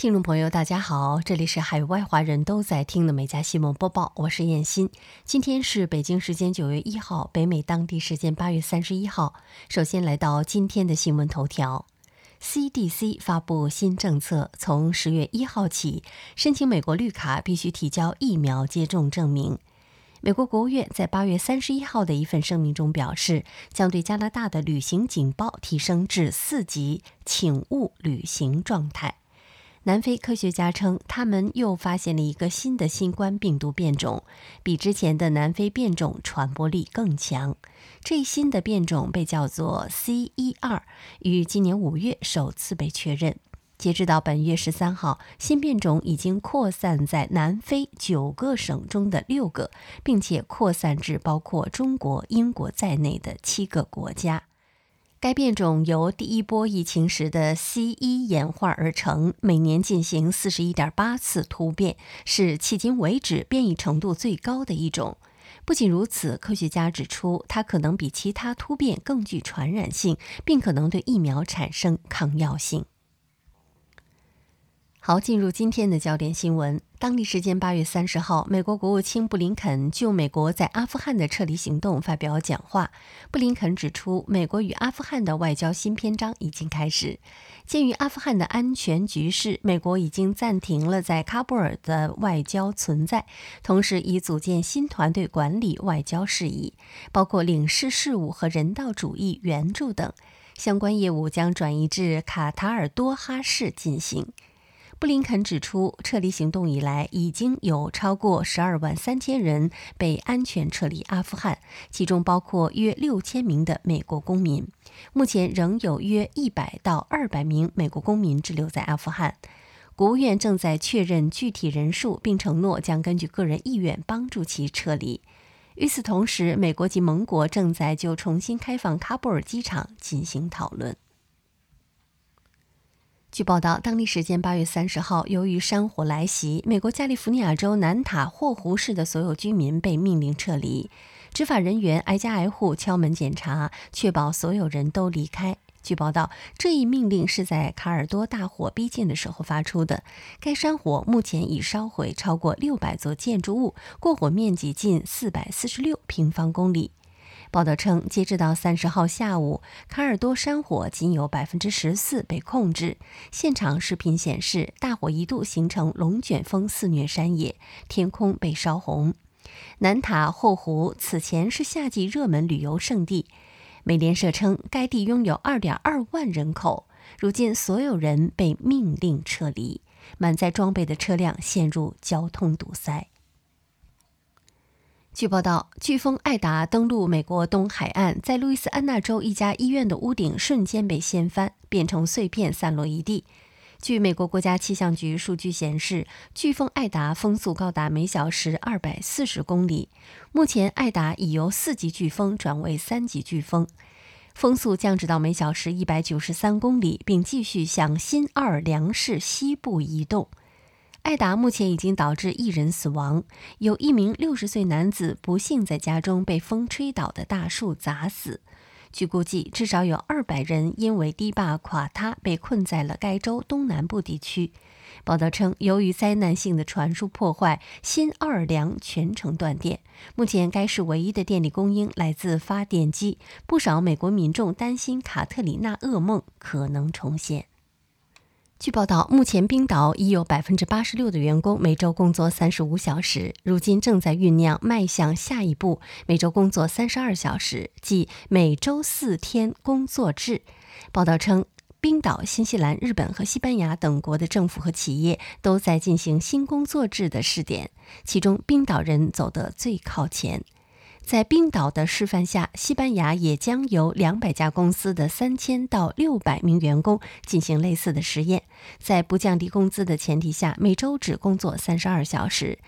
听众朋友，大家好，这里是海外华人都在听的《美家新闻播报》，我是燕欣。今天是北京时间九月一号，北美当地时间八月三十一号。首先来到今天的新闻头条：CDC 发布新政策，从十月一号起，申请美国绿卡必须提交疫苗接种证明。美国国务院在八月三十一号的一份声明中表示，将对加拿大的旅行警报提升至四级，请勿旅行状态。南非科学家称，他们又发现了一个新的新冠病毒变种，比之前的南非变种传播力更强。这一新的变种被叫做 C 一二，于今年五月首次被确认。截止到本月十三号，新变种已经扩散在南非九个省中的六个，并且扩散至包括中国、英国在内的七个国家。该变种由第一波疫情时的 C 一演化而成，每年进行四十一点八次突变，是迄今为止变异程度最高的一种。不仅如此，科学家指出，它可能比其他突变更具传染性，并可能对疫苗产生抗药性。好，进入今天的焦点新闻。当地时间八月三十号，美国国务卿布林肯就美国在阿富汗的撤离行动发表讲话。布林肯指出，美国与阿富汗的外交新篇章已经开始。鉴于阿富汗的安全局势，美国已经暂停了在喀布尔的外交存在，同时已组建新团队管理外交事宜，包括领事事务和人道主义援助等相关业务将转移至卡塔尔多哈市进行。布林肯指出，撤离行动以来，已经有超过十二万三千人被安全撤离阿富汗，其中包括约六千名的美国公民。目前仍有约一百到二百名美国公民滞留在阿富汗。国务院正在确认具体人数，并承诺将根据个人意愿帮助其撤离。与此同时，美国及盟国正在就重新开放喀布尔机场进行讨论。据报道，当地时间八月三十号，由于山火来袭，美国加利福尼亚州南塔霍湖市的所有居民被命令撤离。执法人员挨家挨户敲门检查，确保所有人都离开。据报道，这一命令是在卡尔多大火逼近的时候发出的。该山火目前已烧毁超过六百座建筑物，过火面积近四百四十六平方公里。报道称，截止到三十号下午，卡尔多山火仅有百分之十四被控制。现场视频显示，大火一度形成龙卷风肆虐山野，天空被烧红。南塔霍湖此前是夏季热门旅游胜地。美联社称，该地拥有二点二万人口。如今，所有人被命令撤离，满载装备的车辆陷入交通堵塞。据报道，飓风艾达登陆美国东海岸，在路易斯安那州一家医院的屋顶瞬间被掀翻，变成碎片散落一地。据美国国家气象局数据显示，飓风艾达风速高达每小时二百四十公里。目前，艾达已由四级飓风转为三级飓风，风速降至到每小时一百九十三公里，并继续向新奥尔良市西部移动。艾达目前已经导致一人死亡，有一名六十岁男子不幸在家中被风吹倒的大树砸死。据估计，至少有二百人因为堤坝垮塌被困在了该州东南部地区。报道称，由于灾难性的传输破坏，新奥尔良全城断电。目前，该市唯一的电力供应来自发电机。不少美国民众担心卡特里娜噩梦可能重现。据报道，目前冰岛已有百分之八十六的员工每周工作三十五小时，如今正在酝酿迈向下一步，每周工作三十二小时，即每周四天工作制。报道称，冰岛、新西兰、日本和西班牙等国的政府和企业都在进行新工作制的试点，其中冰岛人走得最靠前。在冰岛的示范下，西班牙也将由两百家公司的三千到六百名员工进行类似的实验，在不降低工资的前提下，每周只工作三十二小时。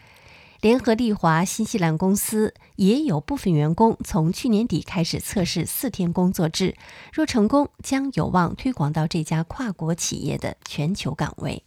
联合利华新西兰公司也有部分员工从去年底开始测试四天工作制，若成功，将有望推广到这家跨国企业的全球岗位。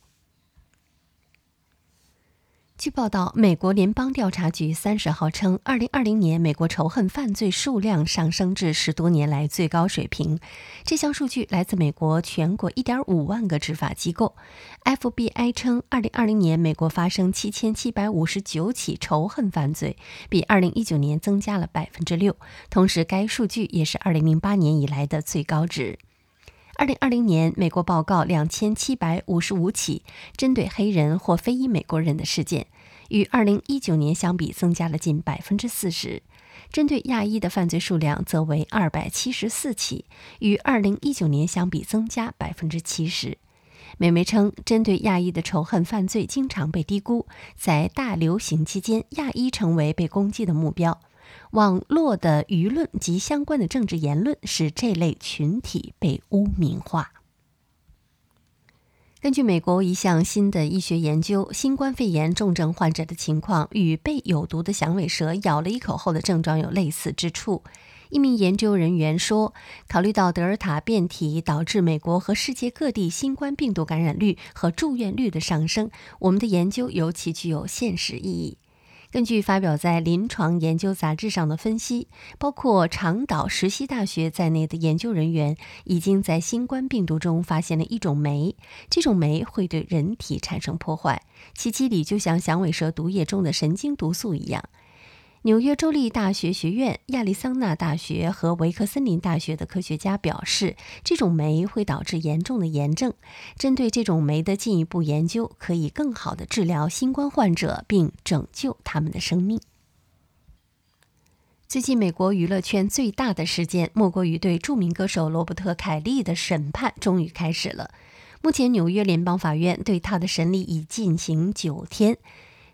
据报道，美国联邦调查局三十号称，二零二零年美国仇恨犯罪数量上升至十多年来最高水平。这项数据来自美国全国一点五万个执法机构。FBI 称，二零二零年美国发生七千七百五十九起仇恨犯罪，比二零一九年增加了百分之六。同时，该数据也是二零零八年以来的最高值。二零二零年，美国报告两千七百五十五起针对黑人或非裔美国人的事件，与二零一九年相比增加了近百分之四十。针对亚裔的犯罪数量则为二百七十四起，与二零一九年相比增加百分之七十。美媒称，针对亚裔的仇恨犯罪经常被低估，在大流行期间，亚裔成为被攻击的目标。网络的舆论及相关的政治言论使这类群体被污名化。根据美国一项新的医学研究，新冠肺炎重症患者的情况与被有毒的响尾蛇咬了一口后的症状有类似之处。一名研究人员说：“考虑到德尔塔变体导致美国和世界各地新冠病毒感染率和住院率的上升，我们的研究尤其具有现实意义。”根据发表在《临床研究杂志》上的分析，包括长岛石溪大学在内的研究人员已经在新冠病毒中发现了一种酶，这种酶会对人体产生破坏，其机理就像响尾蛇毒液中的神经毒素一样。纽约州立大学学院、亚利桑那大学和维克森林大学的科学家表示，这种酶会导致严重的炎症。针对这种酶的进一步研究，可以更好地治疗新冠患者，并拯救他们的生命。最近，美国娱乐圈最大的事件，莫过于对著名歌手罗伯特·凯利的审判终于开始了。目前，纽约联邦法院对他的审理已进行九天。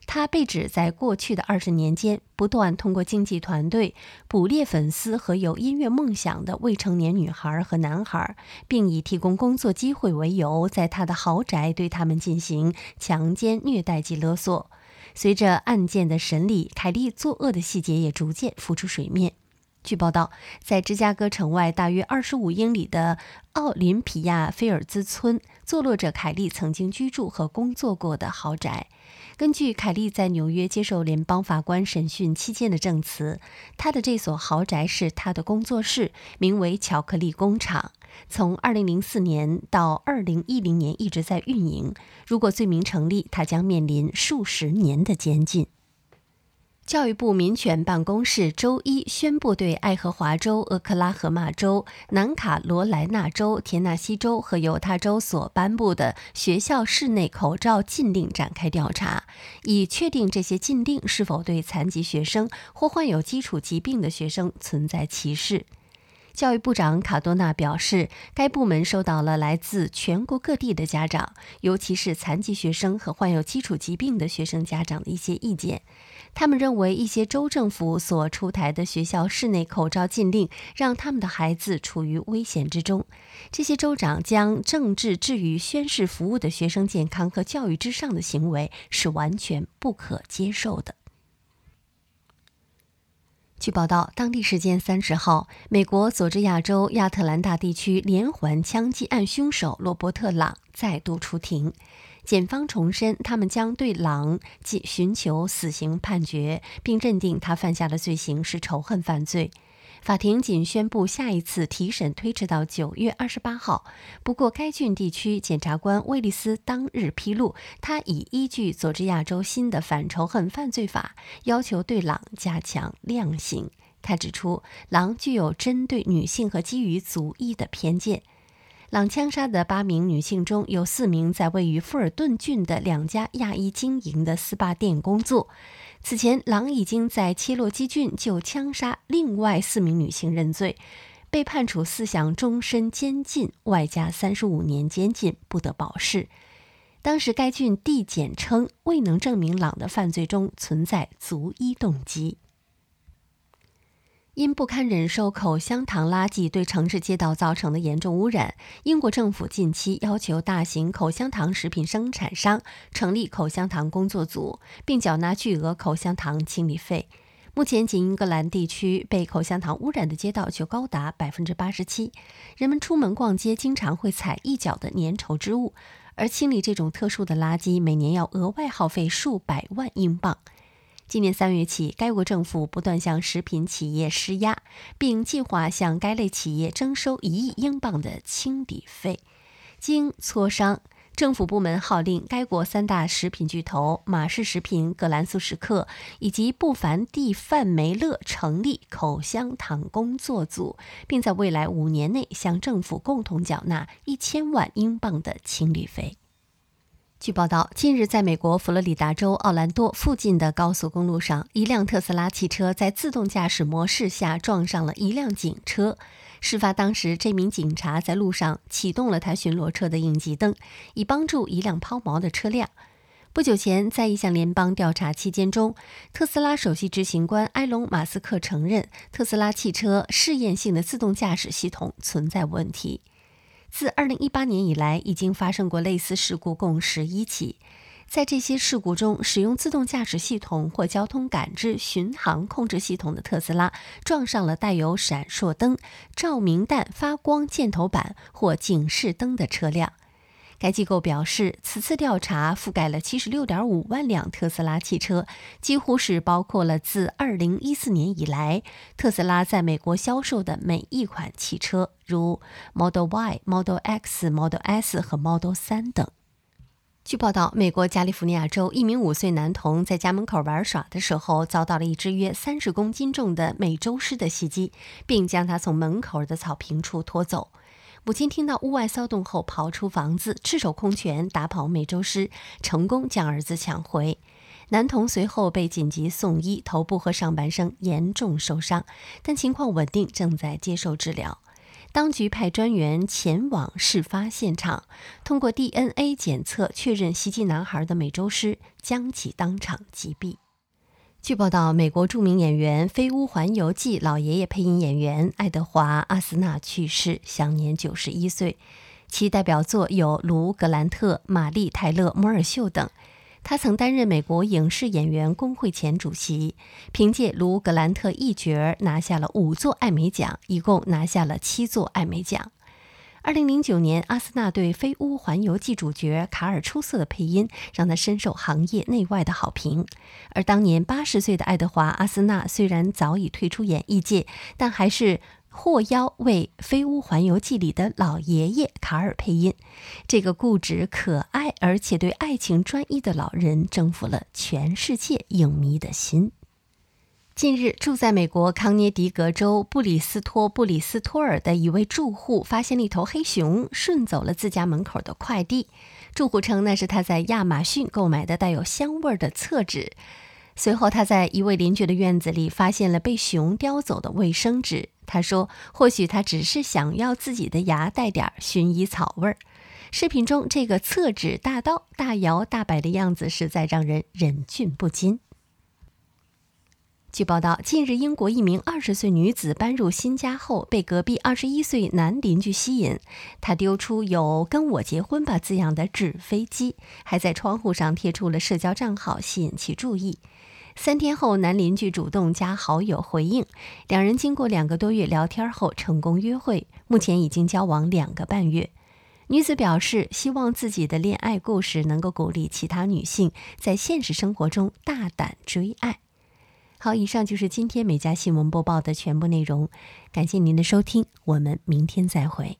他被指在过去的二十年间，不断通过经纪团队捕猎粉丝和有音乐梦想的未成年女孩和男孩，并以提供工作机会为由，在他的豪宅对他们进行强奸、虐待及勒索。随着案件的审理，凯利作恶的细节也逐渐浮出水面。据报道，在芝加哥城外大约二十五英里的奥林匹亚菲尔兹村，坐落着凯利曾经居住和工作过的豪宅。根据凯利在纽约接受联邦法官审讯期间的证词，他的这所豪宅是他的工作室，名为“巧克力工厂”。从2004年到2010年一直在运营。如果罪名成立，他将面临数十年的监禁。教育部民权办公室周一宣布，对爱荷华州、俄克拉荷马州、南卡罗来纳州、田纳西州和犹他州所颁布的学校室内口罩禁令展开调查，以确定这些禁令是否对残疾学生或患有基础疾病的学生存在歧视。教育部长卡多纳表示，该部门收到了来自全国各地的家长，尤其是残疾学生和患有基础疾病的学生家长的一些意见。他们认为，一些州政府所出台的学校室内口罩禁令，让他们的孩子处于危险之中。这些州长将政治置于宣誓服务的学生健康和教育之上的行为，是完全不可接受的。据报道，当地时间三十号，美国佐治亚州亚特兰大地区连环枪击案凶手罗伯特·朗再度出庭。检方重申，他们将对朗即寻求死刑判决，并认定他犯下的罪行是仇恨犯罪。法庭仅宣布下一次提审推迟到九月二十八号。不过，该郡地区检察官威利斯当日披露，他已依据佐治亚州新的反仇恨犯罪法，要求对朗加强量刑。他指出，朗具有针对女性和基于族裔的偏见。朗枪杀的八名女性中有四名在位于富尔顿郡的两家亚裔经营的 SPA 店工作。此前，朗已经在切洛基郡就枪杀另外四名女性认罪，被判处四项终身监禁，外加三十五年监禁，不得保释。当时，该郡地检称未能证明朗的犯罪中存在足一动机。因不堪忍受口香糖垃圾对城市街道造成的严重污染，英国政府近期要求大型口香糖食品生产商成立口香糖工作组，并缴纳巨额口香糖清理费。目前，仅英格兰地区被口香糖污染的街道就高达百分之八十七。人们出门逛街经常会踩一脚的粘稠之物，而清理这种特殊的垃圾每年要额外耗费数百万英镑。今年三月起，该国政府不断向食品企业施压，并计划向该类企业征收一亿英镑的清理费。经磋商，政府部门号令该国三大食品巨头马氏食品、葛兰素史克以及布凡蒂范梅勒成立口香糖工作组，并在未来五年内向政府共同缴纳一千万英镑的清理费。据报道，近日在美国佛罗里达州奥兰多附近的高速公路上，一辆特斯拉汽车在自动驾驶模式下撞上了一辆警车。事发当时，这名警察在路上启动了他巡逻车的应急灯，以帮助一辆抛锚的车辆。不久前，在一项联邦调查期间中，特斯拉首席执行官埃隆·马斯克承认，特斯拉汽车试验性的自动驾驶系统存在问题。自2018年以来，已经发生过类似事故共十一起。在这些事故中，使用自动驾驶系统或交通感知巡航控制系统的特斯拉撞上了带有闪烁灯、照明弹发光箭头板或警示灯的车辆。该机构表示，此次调查覆盖了76.5万辆特斯拉汽车，几乎是包括了自2014年以来特斯拉在美国销售的每一款汽车，如 Model Y、Model X、Model S 和 Model 3等。据报道，美国加利福尼亚州一名五岁男童在家门口玩耍的时候，遭到了一只约三十公斤重的美洲狮的袭击，并将他从门口的草坪处拖走。母亲听到屋外骚动后，跑出房子，赤手空拳打跑美洲狮，成功将儿子抢回。男童随后被紧急送医，头部和上半身严重受伤，但情况稳定，正在接受治疗。当局派专员前往事发现场，通过 DNA 检测确认袭击男孩的美洲狮，将其当场击毙。据报道，美国著名演员《飞屋环游记》老爷爷配音演员爱德华·阿斯纳去世，享年九十一岁。其代表作有《卢格兰特》《玛丽·泰勒·摩尔秀》等。他曾担任美国影视演员工会前主席，凭借《卢格兰特》一角拿下了五座艾美奖，一共拿下了七座艾美奖。二零零九年，阿斯纳对《飞屋环游记》主角卡尔出色的配音，让他深受行业内外的好评。而当年八十岁的爱德华·阿斯纳虽然早已退出演艺界，但还是获邀为《飞屋环游记》里的老爷爷卡尔配音。这个固执、可爱而且对爱情专一的老人，征服了全世界影迷的心。近日，住在美国康涅狄格州布里斯托布里斯托尔的一位住户发现了一头黑熊顺走了自家门口的快递。住户称那是他在亚马逊购买的带有香味的厕纸。随后，他在一位邻居的院子里发现了被熊叼走的卫生纸。他说：“或许他只是想要自己的牙带点薰衣草味儿。”视频中这个厕纸大刀大摇大摆的样子，实在让人忍俊不禁。据报道，近日英国一名二十岁女子搬入新家后，被隔壁二十一岁男邻居吸引。他丢出有“跟我结婚吧”字样的纸飞机，还在窗户上贴出了社交账号，吸引其注意。三天后，男邻居主动加好友回应，两人经过两个多月聊天后成功约会，目前已经交往两个半月。女子表示，希望自己的恋爱故事能够鼓励其他女性在现实生活中大胆追爱。好，以上就是今天美家新闻播报的全部内容，感谢您的收听，我们明天再会。